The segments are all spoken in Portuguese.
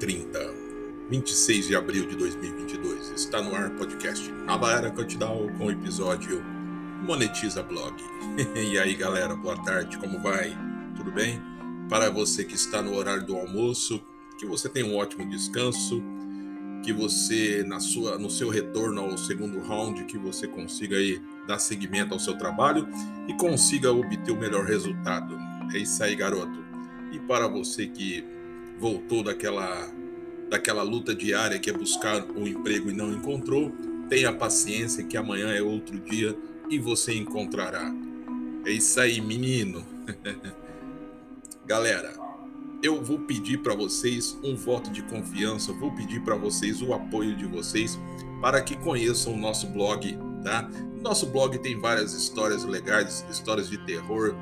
9h30, 26 de abril de 2022. Está no ar podcast Nova Era Cantidal com o episódio Monetiza Blog. e aí, galera, boa tarde, como vai? Tudo bem? Para você que está no horário do almoço, que você tenha um ótimo descanso, que você na sua no seu retorno ao segundo round que você consiga aí dar seguimento ao seu trabalho e consiga obter o melhor resultado. É isso aí, garoto. E para você que voltou daquela daquela luta diária que é buscar um emprego e não encontrou, tenha paciência que amanhã é outro dia e você encontrará. É isso aí, menino. Galera, eu vou pedir para vocês um voto de confiança, vou pedir para vocês o apoio de vocês para que conheçam o nosso blog, tá? Nosso blog tem várias histórias legais, histórias de terror,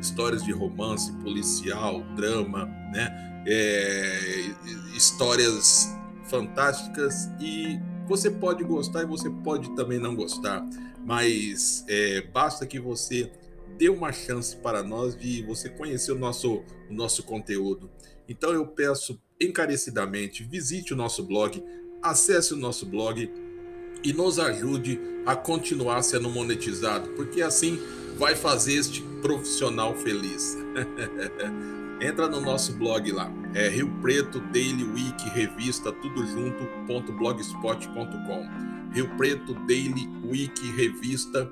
histórias de romance policial, drama, né? É, histórias fantásticas e você pode gostar e você pode também não gostar, mas é, basta que você dê uma chance para nós de você conhecer o nosso, o nosso conteúdo. Então eu peço encarecidamente, visite o nosso blog, acesse o nosso blog e nos ajude a continuar sendo monetizado, porque assim vai fazer este profissional feliz. Entra no nosso blog lá, é Rio Preto Daily Week Revista, tudo junto, blogspot.com. Rio Preto Daily Week Revista,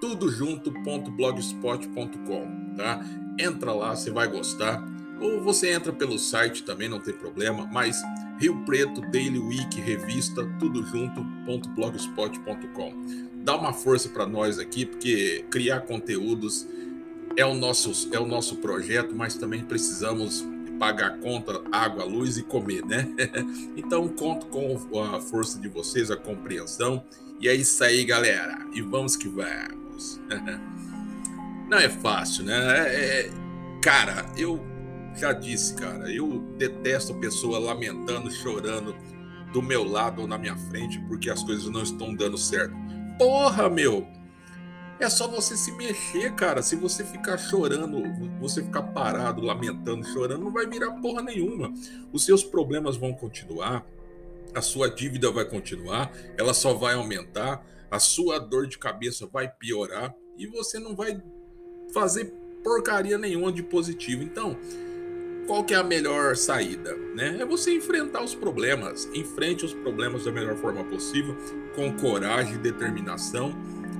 tudo junto, blogspot.com, tá? Entra lá, você vai gostar. Ou você entra pelo site também, não tem problema, mas Rio Preto Daily Week Revista, tudo junto, blogspot.com. Dá uma força para nós aqui, porque criar conteúdos é o nosso é o nosso projeto, mas também precisamos pagar conta, água, luz e comer, né? então conto com a força de vocês, a compreensão. E é isso aí, galera. E vamos que vamos. Não é fácil, né? É, é... Cara, eu já disse, cara, eu detesto pessoa lamentando, chorando do meu lado ou na minha frente porque as coisas não estão dando certo. Porra, meu! É só você se mexer, cara. Se você ficar chorando, você ficar parado, lamentando, chorando, não vai virar porra nenhuma. Os seus problemas vão continuar, a sua dívida vai continuar, ela só vai aumentar, a sua dor de cabeça vai piorar e você não vai fazer porcaria nenhuma de positivo. Então, qual que é a melhor saída? Né? É você enfrentar os problemas. Enfrente os problemas da melhor forma possível, com coragem e determinação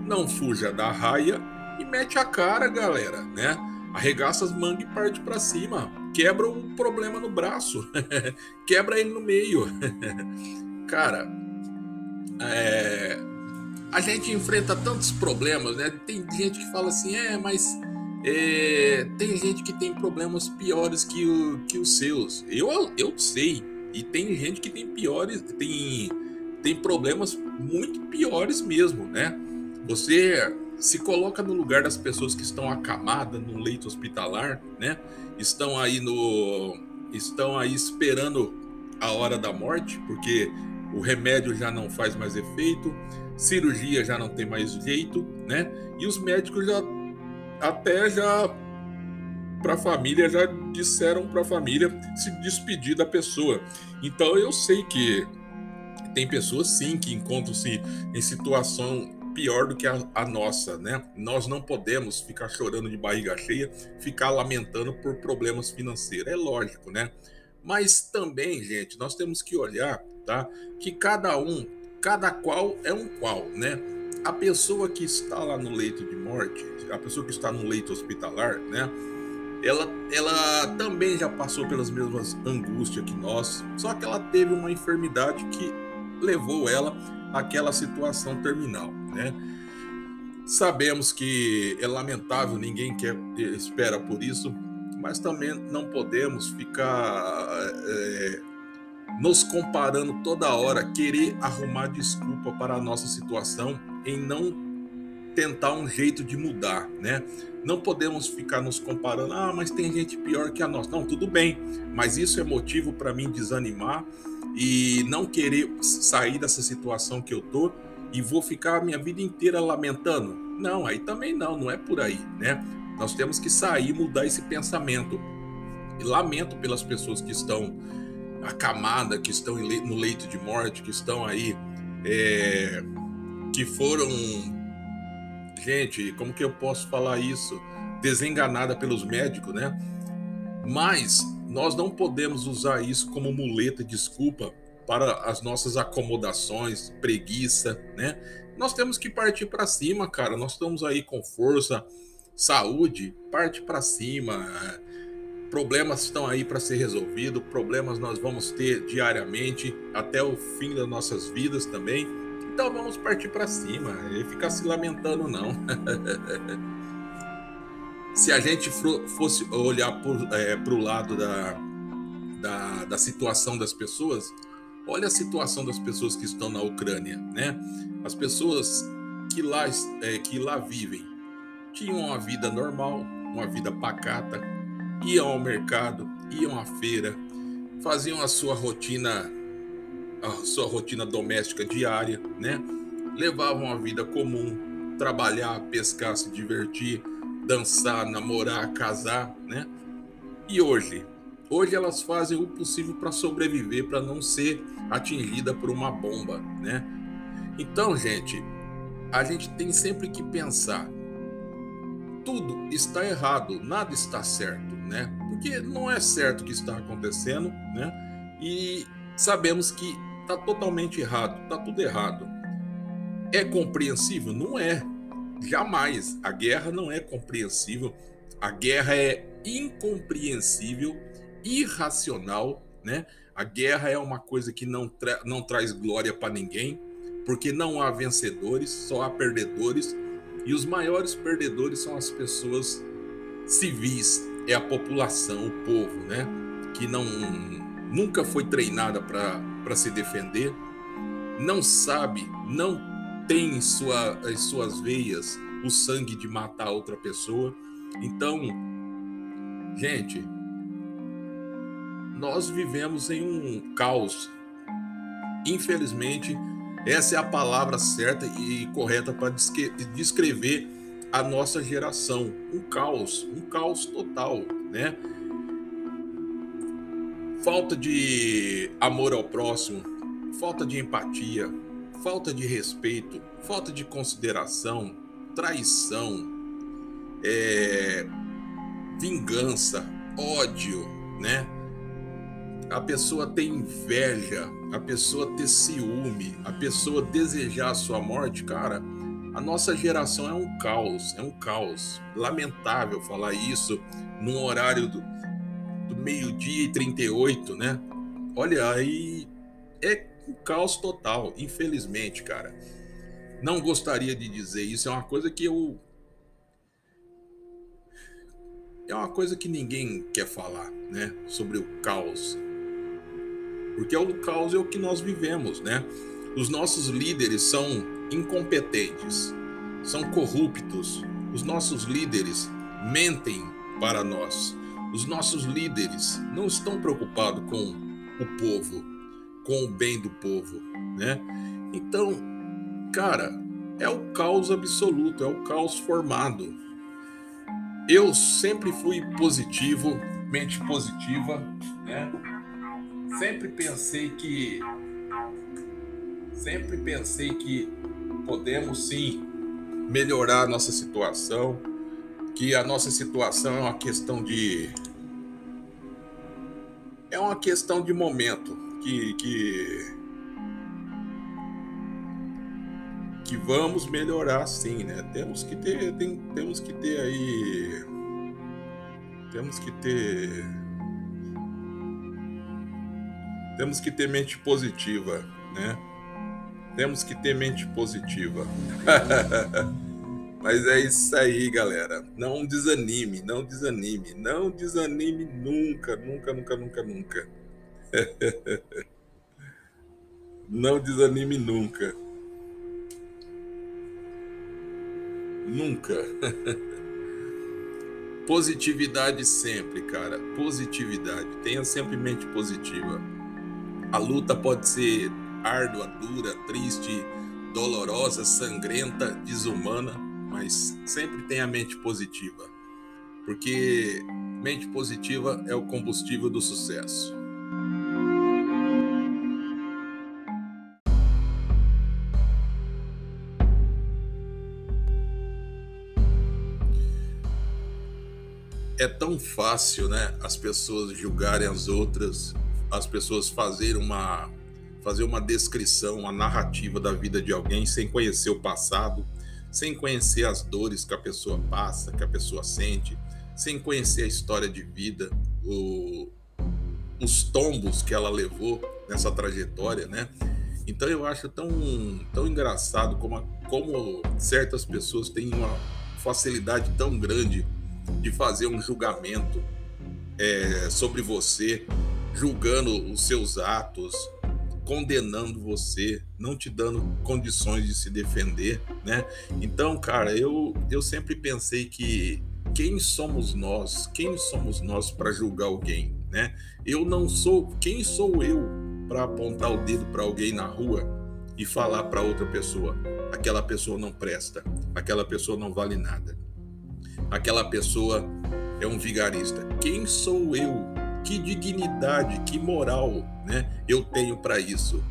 não fuja da raia e mete a cara, galera, né? Arregaça as mangas e parte para cima. Quebra o problema no braço. Quebra ele no meio. cara, é... a gente enfrenta tantos problemas, né? Tem gente que fala assim, é, mas é... tem gente que tem problemas piores que, o, que os seus. Eu, eu sei. E tem gente que tem piores, tem, tem problemas muito piores mesmo, né? Você se coloca no lugar das pessoas que estão acamadas no leito hospitalar, né? Estão aí no estão aí esperando a hora da morte, porque o remédio já não faz mais efeito, cirurgia já não tem mais jeito, né? E os médicos já até já para a família já disseram para a família se despedir da pessoa. Então eu sei que tem pessoas sim que encontram-se em situação pior do que a, a, nossa, né? Nós não podemos ficar chorando de barriga cheia, ficar lamentando por problemas financeiros. É lógico, né? Mas também, gente, nós temos que olhar, tá? Que cada um, cada qual é um qual, né? A pessoa que está lá no leito de morte, a pessoa que está no leito hospitalar, né? Ela, ela também já passou pelas mesmas angústias que nós, só que ela teve uma enfermidade que levou ela àquela situação terminal né? Sabemos que é lamentável, ninguém quer espera por isso, mas também não podemos ficar é, nos comparando toda hora, querer arrumar desculpa para a nossa situação em não tentar um jeito de mudar, né? Não podemos ficar nos comparando, ah, mas tem gente pior que a nossa. Não, tudo bem, mas isso é motivo para mim desanimar e não querer sair dessa situação que eu tô e vou ficar a minha vida inteira lamentando? Não, aí também não, não é por aí, né? Nós temos que sair, mudar esse pensamento. E lamento pelas pessoas que estão acamada que estão no leito de morte, que estão aí, é, que foram. Gente, como que eu posso falar isso? Desenganada pelos médicos, né? Mas nós não podemos usar isso como muleta, desculpa, para as nossas acomodações, preguiça, né? Nós temos que partir para cima, cara. Nós estamos aí com força, saúde, parte para cima. Problemas estão aí para ser resolvidos, problemas nós vamos ter diariamente até o fim das nossas vidas também. Então vamos partir para cima e ficar se lamentando não. se a gente fosse olhar para o é, lado da, da, da situação das pessoas, olha a situação das pessoas que estão na Ucrânia, né? As pessoas que lá, é, que lá vivem tinham uma vida normal, uma vida pacata, iam ao mercado, iam à feira, faziam a sua rotina, a sua rotina doméstica diária, né? Levavam a vida comum, trabalhar, pescar, se divertir, dançar, namorar, casar, né? E hoje, hoje elas fazem o possível para sobreviver, para não ser atingida por uma bomba, né? Então, gente, a gente tem sempre que pensar tudo está errado, nada está certo, né? Porque não é certo o que está acontecendo, né? E sabemos que está totalmente errado, está tudo errado. É compreensível? Não é. Jamais. A guerra não é compreensível. A guerra é incompreensível, irracional, né? A guerra é uma coisa que não, tra não traz glória para ninguém, porque não há vencedores, só há perdedores e os maiores perdedores são as pessoas civis, é a população, o povo, né? Que não nunca foi treinada para se defender, não sabe, não tem em, sua, em suas veias o sangue de matar outra pessoa. Então, gente, nós vivemos em um caos. Infelizmente, essa é a palavra certa e correta para descrever a nossa geração. Um caos, um caos total, né? Falta de amor ao próximo, falta de empatia, falta de respeito, falta de consideração, traição, é, vingança, ódio, né? a pessoa ter inveja, a pessoa ter ciúme, a pessoa desejar a sua morte, cara, a nossa geração é um caos, é um caos. Lamentável falar isso num horário do, do meio-dia e 38, né? Olha, aí é um caos total, infelizmente, cara. Não gostaria de dizer isso, é uma coisa que eu. É uma coisa que ninguém quer falar, né? Sobre o caos porque é o caos é o que nós vivemos, né? Os nossos líderes são incompetentes, são corruptos. Os nossos líderes mentem para nós. Os nossos líderes não estão preocupados com o povo, com o bem do povo, né? Então, cara, é o caos absoluto, é o caos formado. Eu sempre fui positivo, mente positiva, né? sempre pensei que sempre pensei que podemos sim melhorar a nossa situação, que a nossa situação é uma questão de é uma questão de momento, que que que vamos melhorar sim, né? Temos que ter tem, temos que ter aí temos que ter temos que ter mente positiva, né? Temos que ter mente positiva. Mas é isso aí, galera. Não desanime, não desanime, não desanime nunca, nunca, nunca, nunca, nunca. não desanime nunca. Nunca. Positividade sempre, cara. Positividade. Tenha sempre mente positiva. A luta pode ser árdua, dura, triste, dolorosa, sangrenta, desumana, mas sempre tenha a mente positiva, porque mente positiva é o combustível do sucesso. É tão fácil, né, as pessoas julgarem as outras, as pessoas fazerem uma fazer uma descrição, uma narrativa da vida de alguém sem conhecer o passado, sem conhecer as dores que a pessoa passa, que a pessoa sente, sem conhecer a história de vida, o, os tombos que ela levou nessa trajetória, né? Então eu acho tão, tão engraçado como, como certas pessoas têm uma facilidade tão grande de fazer um julgamento é, sobre você, julgando os seus atos, condenando você, não te dando condições de se defender, né? Então, cara, eu, eu sempre pensei que quem somos nós? Quem somos nós para julgar alguém, né? Eu não sou, quem sou eu para apontar o dedo para alguém na rua e falar para outra pessoa, aquela pessoa não presta, aquela pessoa não vale nada. Aquela pessoa é um vigarista. Quem sou eu? Que dignidade, que moral, né? Eu tenho para isso.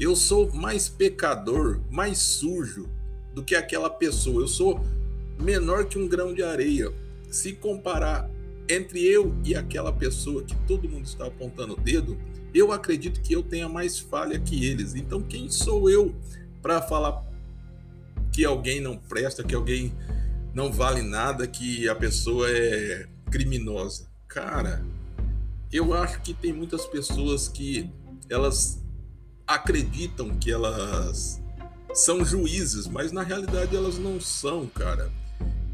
Eu sou mais pecador, mais sujo do que aquela pessoa. Eu sou menor que um grão de areia. Se comparar entre eu e aquela pessoa que todo mundo está apontando o dedo, eu acredito que eu tenha mais falha que eles. Então, quem sou eu para falar que alguém não presta, que alguém não vale nada, que a pessoa é criminosa? Cara, eu acho que tem muitas pessoas que elas acreditam que elas são juízes, mas na realidade elas não são, cara.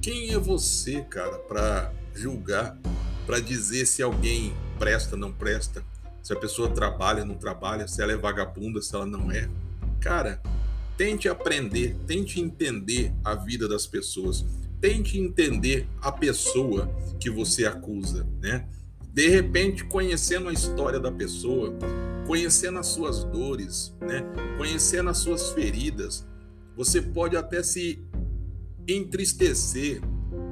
Quem é você, cara, para julgar, para dizer se alguém presta, não presta, se a pessoa trabalha, não trabalha, se ela é vagabunda, se ela não é? Cara, tente aprender, tente entender a vida das pessoas, tente entender a pessoa que você acusa, né? De repente, conhecendo a história da pessoa, conhecendo as suas dores, né? Conhecendo as suas feridas, você pode até se entristecer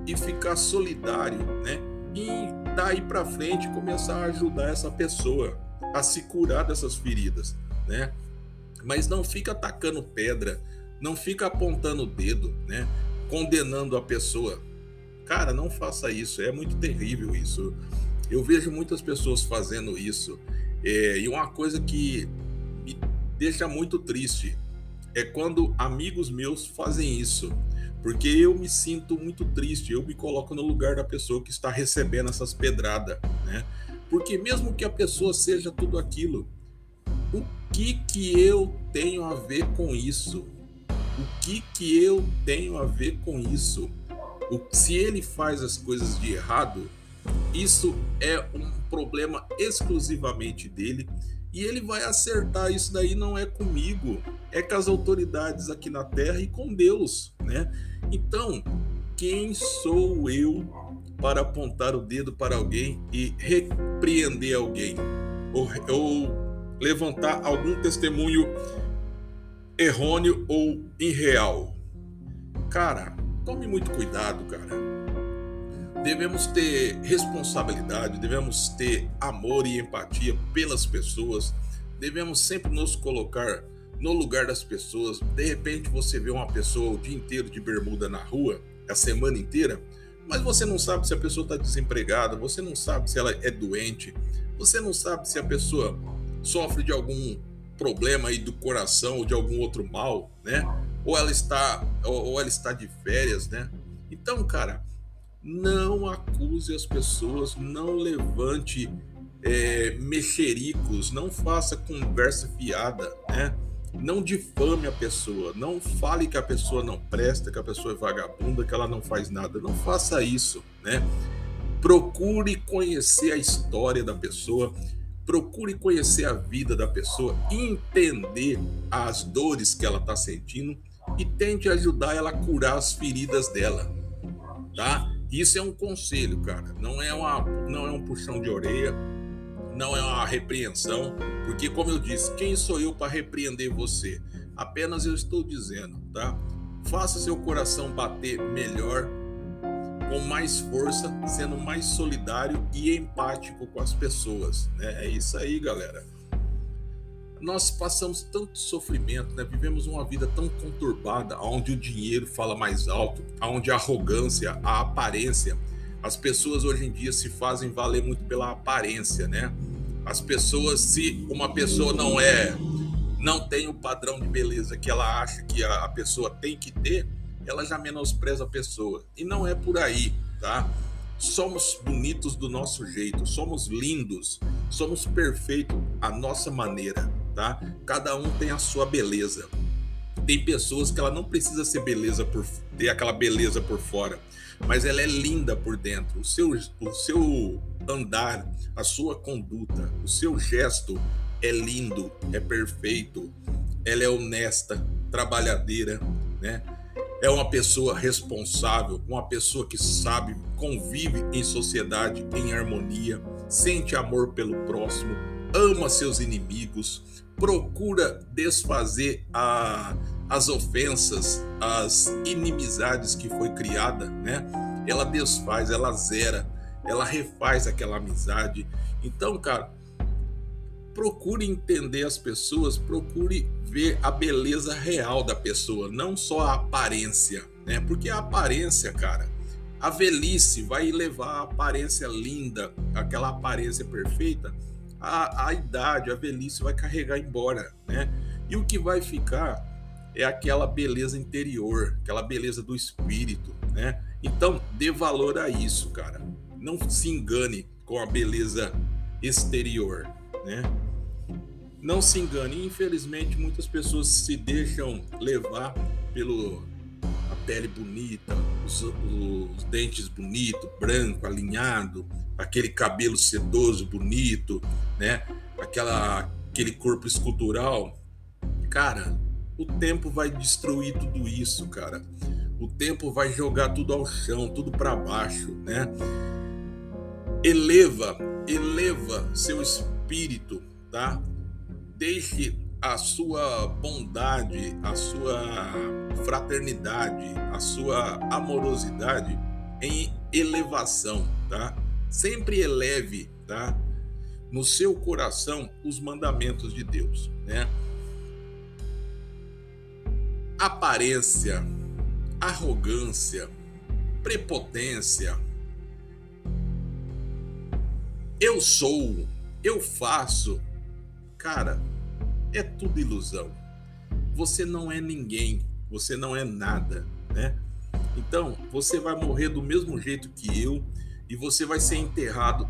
e ficar solidário, né? E daí para frente começar a ajudar essa pessoa a se curar dessas feridas, né? Mas não fica atacando pedra, não fica apontando o dedo, né? Condenando a pessoa. Cara, não faça isso, é muito terrível isso. Eu vejo muitas pessoas fazendo isso. É, e uma coisa que me deixa muito triste é quando amigos meus fazem isso. Porque eu me sinto muito triste, eu me coloco no lugar da pessoa que está recebendo essas pedradas, né? Porque mesmo que a pessoa seja tudo aquilo, o que que eu tenho a ver com isso? O que que eu tenho a ver com isso? O, se ele faz as coisas de errado, isso é um problema exclusivamente dele e ele vai acertar isso daí não é comigo, é com as autoridades aqui na terra e com Deus, né? Então, quem sou eu para apontar o dedo para alguém e repreender alguém ou, ou levantar algum testemunho errôneo ou irreal? Cara, tome muito cuidado, cara devemos ter responsabilidade, devemos ter amor e empatia pelas pessoas, devemos sempre nos colocar no lugar das pessoas. De repente você vê uma pessoa o dia inteiro de bermuda na rua, a semana inteira, mas você não sabe se a pessoa está desempregada, você não sabe se ela é doente, você não sabe se a pessoa sofre de algum problema aí do coração ou de algum outro mal, né? Ou ela está ou ela está de férias, né? Então, cara, não acuse as pessoas, não levante é, mexericos, não faça conversa fiada, né? Não difame a pessoa, não fale que a pessoa não presta, que a pessoa é vagabunda, que ela não faz nada. Não faça isso, né? Procure conhecer a história da pessoa, procure conhecer a vida da pessoa, entender as dores que ela está sentindo e tente ajudar ela a curar as feridas dela, tá? Isso é um conselho, cara. Não é, uma, não é um puxão de orelha, não é uma repreensão, porque, como eu disse, quem sou eu para repreender você? Apenas eu estou dizendo, tá? Faça seu coração bater melhor, com mais força, sendo mais solidário e empático com as pessoas. Né? É isso aí, galera nós passamos tanto sofrimento, né? vivemos uma vida tão conturbada, onde o dinheiro fala mais alto, onde a arrogância, a aparência As pessoas hoje em dia se fazem valer muito pela aparência, né? As pessoas, se uma pessoa não é, não tem o padrão de beleza que ela acha que a, pessoa tem que ter, ela já menospreza a pessoa. E não é por aí, tá? Somos bonitos do nosso jeito, somos lindos, somos perfeitos à nossa maneira, tá? Cada um tem a sua beleza. Tem pessoas que ela não precisa ser beleza por ter aquela beleza por fora, mas ela é linda por dentro. O seu, o seu andar, a sua conduta, o seu gesto é lindo, é perfeito. Ela é honesta, trabalhadeira, né? É uma pessoa responsável, uma pessoa que sabe, convive em sociedade em harmonia, sente amor pelo próximo, ama seus inimigos, procura desfazer a, as ofensas, as inimizades que foi criada, né? Ela desfaz, ela zera, ela refaz aquela amizade. Então, cara, procure entender as pessoas, procure ver a beleza real da pessoa, não só a aparência, né? Porque a aparência, cara, a velhice vai levar a aparência linda, aquela aparência perfeita, a, a idade, a velhice vai carregar embora, né? E o que vai ficar é aquela beleza interior, aquela beleza do espírito, né? Então, dê valor a isso, cara. Não se engane com a beleza exterior, né? Não se engane, infelizmente muitas pessoas se deixam levar pelo a pele bonita, os, os dentes bonitos, branco, alinhado, aquele cabelo sedoso, bonito, né? Aquela, aquele corpo escultural. Cara, o tempo vai destruir tudo isso, cara. O tempo vai jogar tudo ao chão, tudo para baixo, né? Eleva, eleva seu espírito, tá? Deixe a sua bondade, a sua fraternidade, a sua amorosidade em elevação, tá? Sempre eleve, tá? No seu coração os mandamentos de Deus, né? aparência, arrogância, prepotência. Eu sou, eu faço. Cara, é tudo ilusão. Você não é ninguém, você não é nada, né? Então, você vai morrer do mesmo jeito que eu e você vai ser enterrado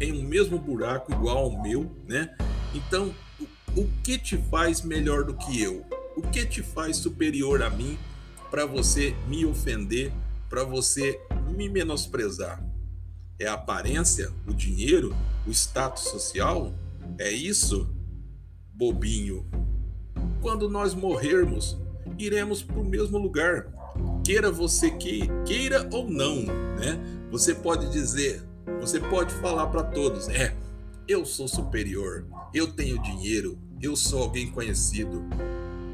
em um mesmo buraco igual ao meu, né? Então, o, o que te faz melhor do que eu? O que te faz superior a mim para você me ofender, para você me menosprezar? É a aparência, o dinheiro, o status social? É isso? Bobinho. Quando nós morrermos, iremos para o mesmo lugar. Queira você que queira ou não, né? Você pode dizer, você pode falar para todos, é, eu sou superior, eu tenho dinheiro, eu sou alguém conhecido.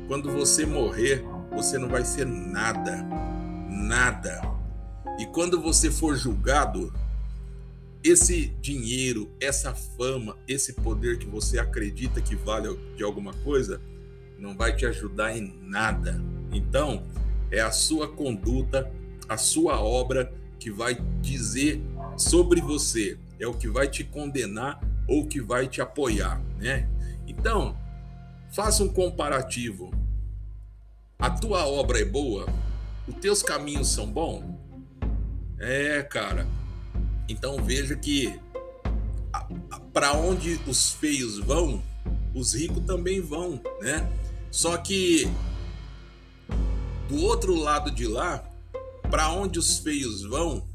Quando você morrer, você não vai ser nada. Nada. E quando você for julgado, esse dinheiro, essa fama, esse poder que você acredita que vale de alguma coisa, não vai te ajudar em nada. Então, é a sua conduta, a sua obra que vai dizer sobre você, é o que vai te condenar ou que vai te apoiar, né? Então, Faça um comparativo. A tua obra é boa? Os teus caminhos são bons? É, cara. Então veja que para onde os feios vão, os ricos também vão, né? Só que do outro lado de lá, para onde os feios vão,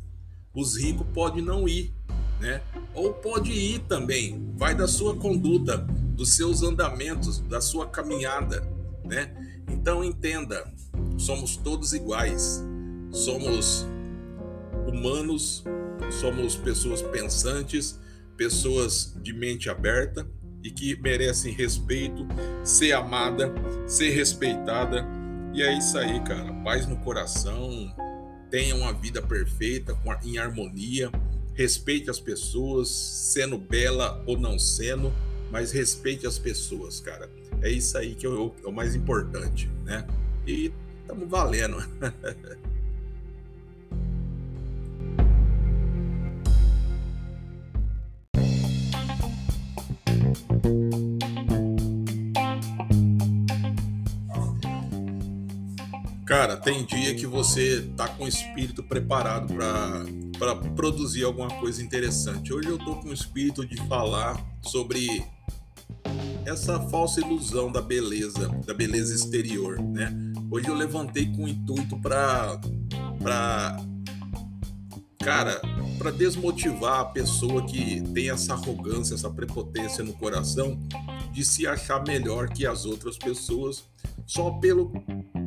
os ricos podem não ir, né? Ou pode ir também, vai da sua conduta dos seus andamentos, da sua caminhada, né? Então entenda, somos todos iguais. Somos humanos, somos pessoas pensantes, pessoas de mente aberta e que merecem respeito, ser amada, ser respeitada. E é isso aí, cara. Paz no coração, tenha uma vida perfeita, em harmonia, respeite as pessoas, sendo bela ou não sendo mas respeite as pessoas, cara. É isso aí que é o, é o mais importante, né? E estamos valendo. Cara, tem dia que você tá com o espírito preparado para produzir alguma coisa interessante. Hoje eu tô com o espírito de falar sobre essa falsa ilusão da beleza, da beleza exterior, né? Hoje eu levantei com o intuito para para cara, para desmotivar a pessoa que tem essa arrogância, essa prepotência no coração de se achar melhor que as outras pessoas só pelo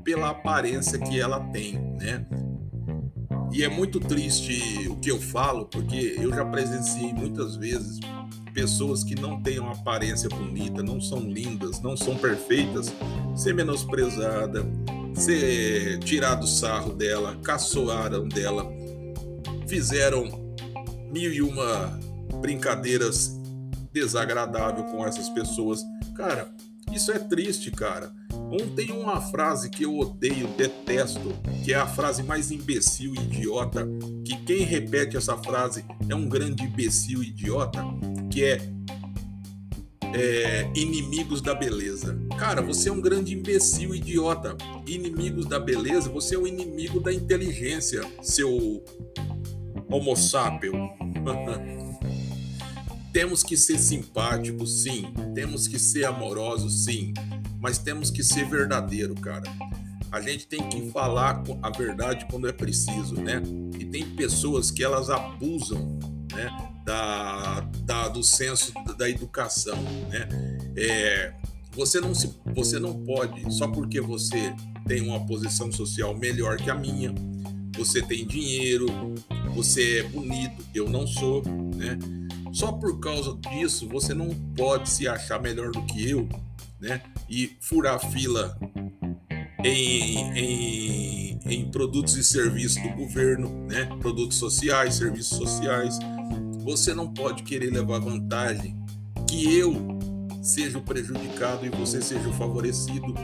pela aparência que ela tem, né? E é muito triste o que eu falo, porque eu já presenciei muitas vezes pessoas que não têm uma aparência bonita, não são lindas, não são perfeitas, ser menosprezada, ser tirado sarro dela, caçoaram dela, fizeram mil e uma brincadeiras desagradáveis com essas pessoas. Cara, isso é triste, cara. Um, tem uma frase que eu odeio, detesto, que é a frase mais imbecil e idiota, que quem repete essa frase é um grande imbecil e idiota, que é, é inimigos da beleza. Cara, você é um grande imbecil e idiota. Inimigos da beleza, você é o inimigo da inteligência, seu homo sapien. temos que ser simpáticos, sim. Temos que ser amorosos, sim mas temos que ser verdadeiro, cara. A gente tem que falar a verdade quando é preciso, né? E tem pessoas que elas abusam, né? Da, da do senso da educação, né? É, você não se, você não pode só porque você tem uma posição social melhor que a minha, você tem dinheiro, você é bonito, eu não sou, né? Só por causa disso você não pode se achar melhor do que eu né? E furar fila em, em, em produtos e serviços do governo, né? Produtos sociais, serviços sociais. Você não pode querer levar vantagem que eu seja o prejudicado e você seja o favorecido.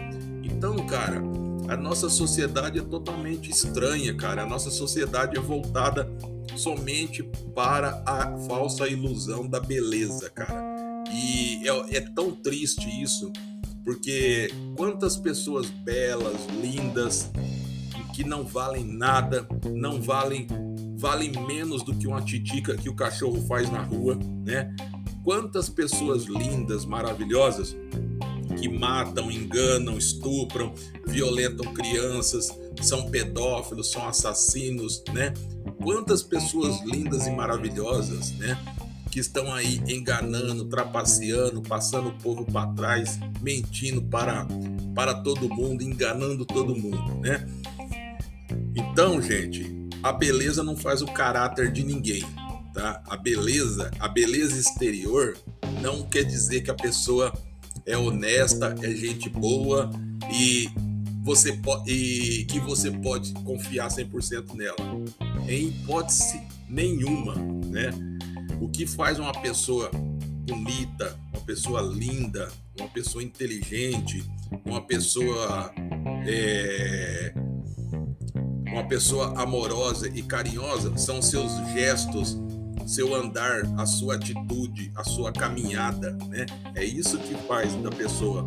Então, cara, a nossa sociedade é totalmente estranha, cara. A nossa sociedade é voltada somente para a falsa ilusão da beleza, cara. E é, é tão triste isso, porque quantas pessoas belas, lindas, que não valem nada, não valem valem menos do que uma titica que o cachorro faz na rua, né? Quantas pessoas lindas, maravilhosas que matam, enganam, estupram, violentam crianças, são pedófilos, são assassinos, né? Quantas pessoas lindas e maravilhosas, né? que estão aí enganando, trapaceando, passando o povo para trás, mentindo para, para todo mundo, enganando todo mundo, né? Então, gente, a beleza não faz o caráter de ninguém, tá? A beleza, a beleza exterior não quer dizer que a pessoa é honesta, é gente boa e você e que você pode confiar 100% nela. Em hipótese nenhuma, né? O que faz uma pessoa bonita, uma pessoa linda, uma pessoa inteligente, uma pessoa é, uma pessoa amorosa e carinhosa são seus gestos, seu andar, a sua atitude, a sua caminhada, né? É isso que faz da pessoa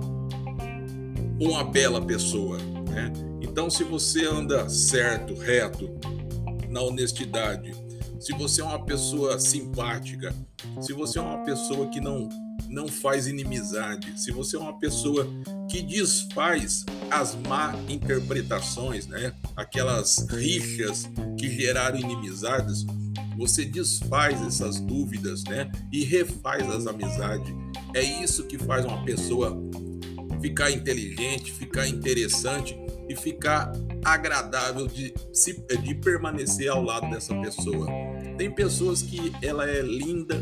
uma bela pessoa, né? Então, se você anda certo, reto, na honestidade, se você é uma pessoa simpática, se você é uma pessoa que não não faz inimizade, se você é uma pessoa que desfaz as má interpretações, né? Aquelas rixas que geraram inimizades, você desfaz essas dúvidas, né? E refaz as amizades. É isso que faz uma pessoa ficar inteligente, ficar interessante e ficar agradável de, de permanecer ao lado dessa pessoa. Tem pessoas que ela é linda,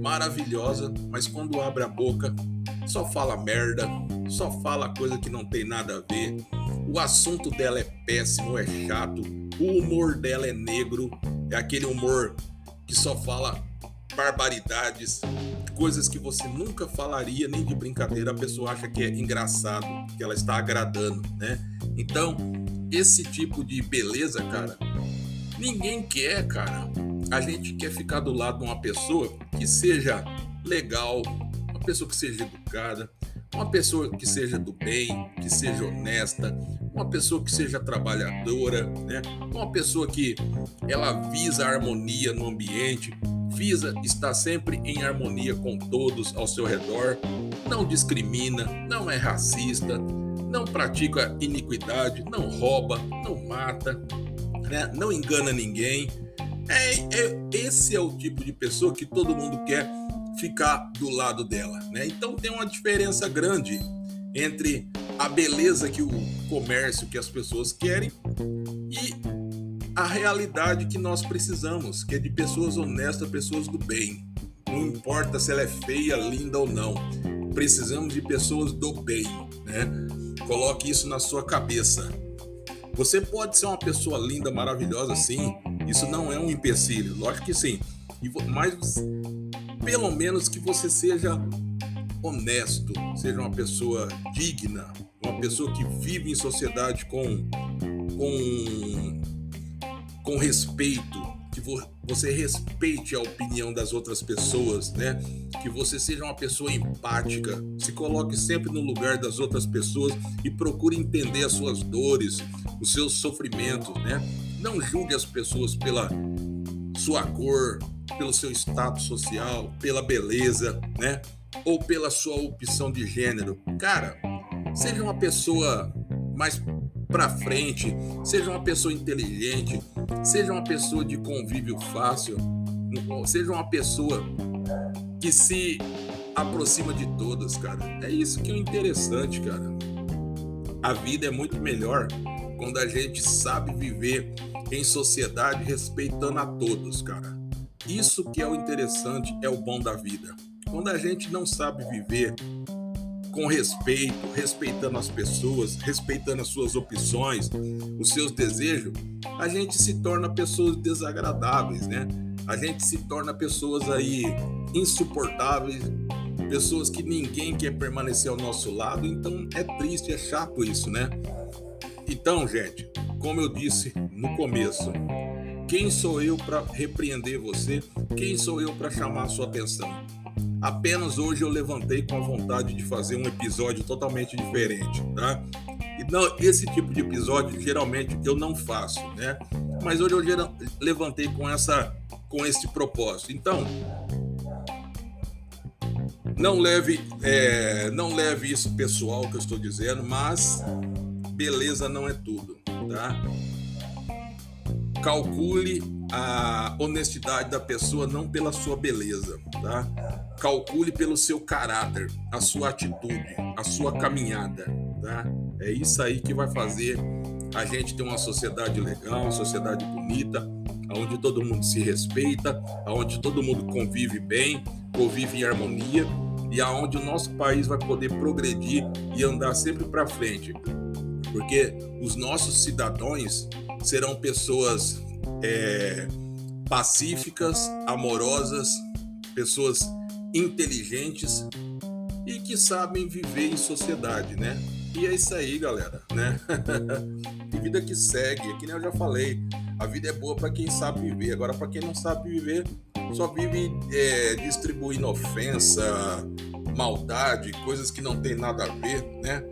maravilhosa, mas quando abre a boca só fala merda, só fala coisa que não tem nada a ver. O assunto dela é péssimo, é chato. O humor dela é negro, é aquele humor que só fala barbaridades, coisas que você nunca falaria nem de brincadeira. A pessoa acha que é engraçado, que ela está agradando, né? Então, esse tipo de beleza, cara, ninguém quer, cara. A gente quer ficar do lado de uma pessoa que seja legal, uma pessoa que seja educada, uma pessoa que seja do bem, que seja honesta, uma pessoa que seja trabalhadora, né? Uma pessoa que ela visa a harmonia no ambiente, visa estar sempre em harmonia com todos ao seu redor, não discrimina, não é racista, não pratica iniquidade, não rouba, não mata, né? não engana ninguém. É, é, esse é o tipo de pessoa que todo mundo quer ficar do lado dela. Né? Então tem uma diferença grande entre a beleza que o comércio, que as pessoas querem e a realidade que nós precisamos, que é de pessoas honestas, pessoas do bem. Não importa se ela é feia, linda ou não. Precisamos de pessoas do bem, né? Coloque isso na sua cabeça. Você pode ser uma pessoa linda, maravilhosa, sim. Isso não é um empecilho, lógico que sim. Mas pelo menos que você seja honesto, seja uma pessoa digna, uma pessoa que vive em sociedade com, com, com respeito, que você respeite a opinião das outras pessoas, né? Que você seja uma pessoa empática, se coloque sempre no lugar das outras pessoas e procure entender as suas dores, os seus sofrimentos, né? Não julgue as pessoas pela sua cor, pelo seu status social, pela beleza, né? Ou pela sua opção de gênero. Cara, seja uma pessoa mais para frente, seja uma pessoa inteligente, seja uma pessoa de convívio fácil, seja uma pessoa que se aproxima de todas, cara. É isso que é interessante, cara. A vida é muito melhor quando a gente sabe viver em sociedade respeitando a todos, cara. Isso que é o interessante, é o bom da vida. Quando a gente não sabe viver com respeito, respeitando as pessoas, respeitando as suas opções, os seus desejos, a gente se torna pessoas desagradáveis, né? A gente se torna pessoas aí insuportáveis, pessoas que ninguém quer permanecer ao nosso lado, então é triste, é chato isso, né? Então, gente, como eu disse no começo, quem sou eu para repreender você? Quem sou eu para chamar a sua atenção? Apenas hoje eu levantei com a vontade de fazer um episódio totalmente diferente, tá? E não, esse tipo de episódio geralmente eu não faço, né? Mas hoje eu geral, levantei com essa com esse propósito. Então, não leve é, não leve isso pessoal que eu estou dizendo, mas beleza não é tudo, tá? Calcule a honestidade da pessoa não pela sua beleza, tá? calcule pelo seu caráter, a sua atitude, a sua caminhada, tá? É isso aí que vai fazer a gente ter uma sociedade legal, uma sociedade bonita, onde todo mundo se respeita, onde todo mundo convive bem, convive em harmonia e aonde o nosso país vai poder progredir e andar sempre para frente, porque os nossos cidadãos serão pessoas é, pacíficas, amorosas, pessoas inteligentes e que sabem viver em sociedade, né? E é isso aí, galera, né? que vida que segue, é que nem eu já falei, a vida é boa para quem sabe viver. Agora, para quem não sabe viver, só vive é, distribuindo ofensa, maldade, coisas que não tem nada a ver, né?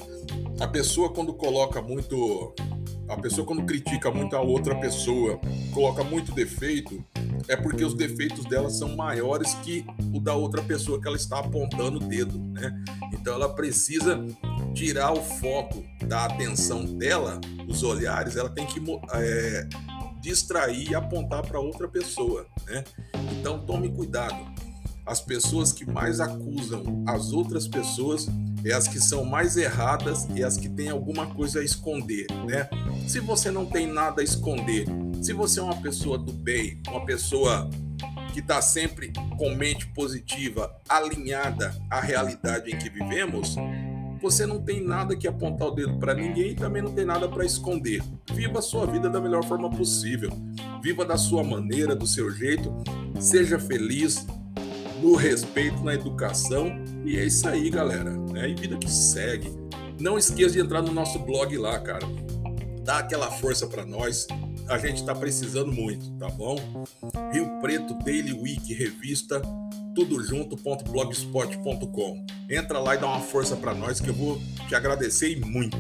A pessoa quando coloca muito a pessoa quando critica muito a outra pessoa, coloca muito defeito, é porque os defeitos dela são maiores que o da outra pessoa que ela está apontando o dedo, né? Então ela precisa tirar o foco da atenção dela, os olhares, ela tem que é, distrair e apontar para outra pessoa, né? Então tome cuidado. As pessoas que mais acusam as outras pessoas é as que são mais erradas e as que têm alguma coisa a esconder, né? Se você não tem nada a esconder, se você é uma pessoa do bem, uma pessoa que está sempre com mente positiva, alinhada à realidade em que vivemos, você não tem nada que apontar o dedo para ninguém e também não tem nada para esconder. Viva a sua vida da melhor forma possível. Viva da sua maneira, do seu jeito. Seja feliz, no respeito, na educação. E é isso aí, galera. Né? E vida que segue. Não esqueça de entrar no nosso blog lá, cara. Dá aquela força para nós. A gente está precisando muito, tá bom? Rio Preto Daily Week Revista, tudo junto.blogspot.com. Entra lá e dá uma força para nós que eu vou te agradecer muito.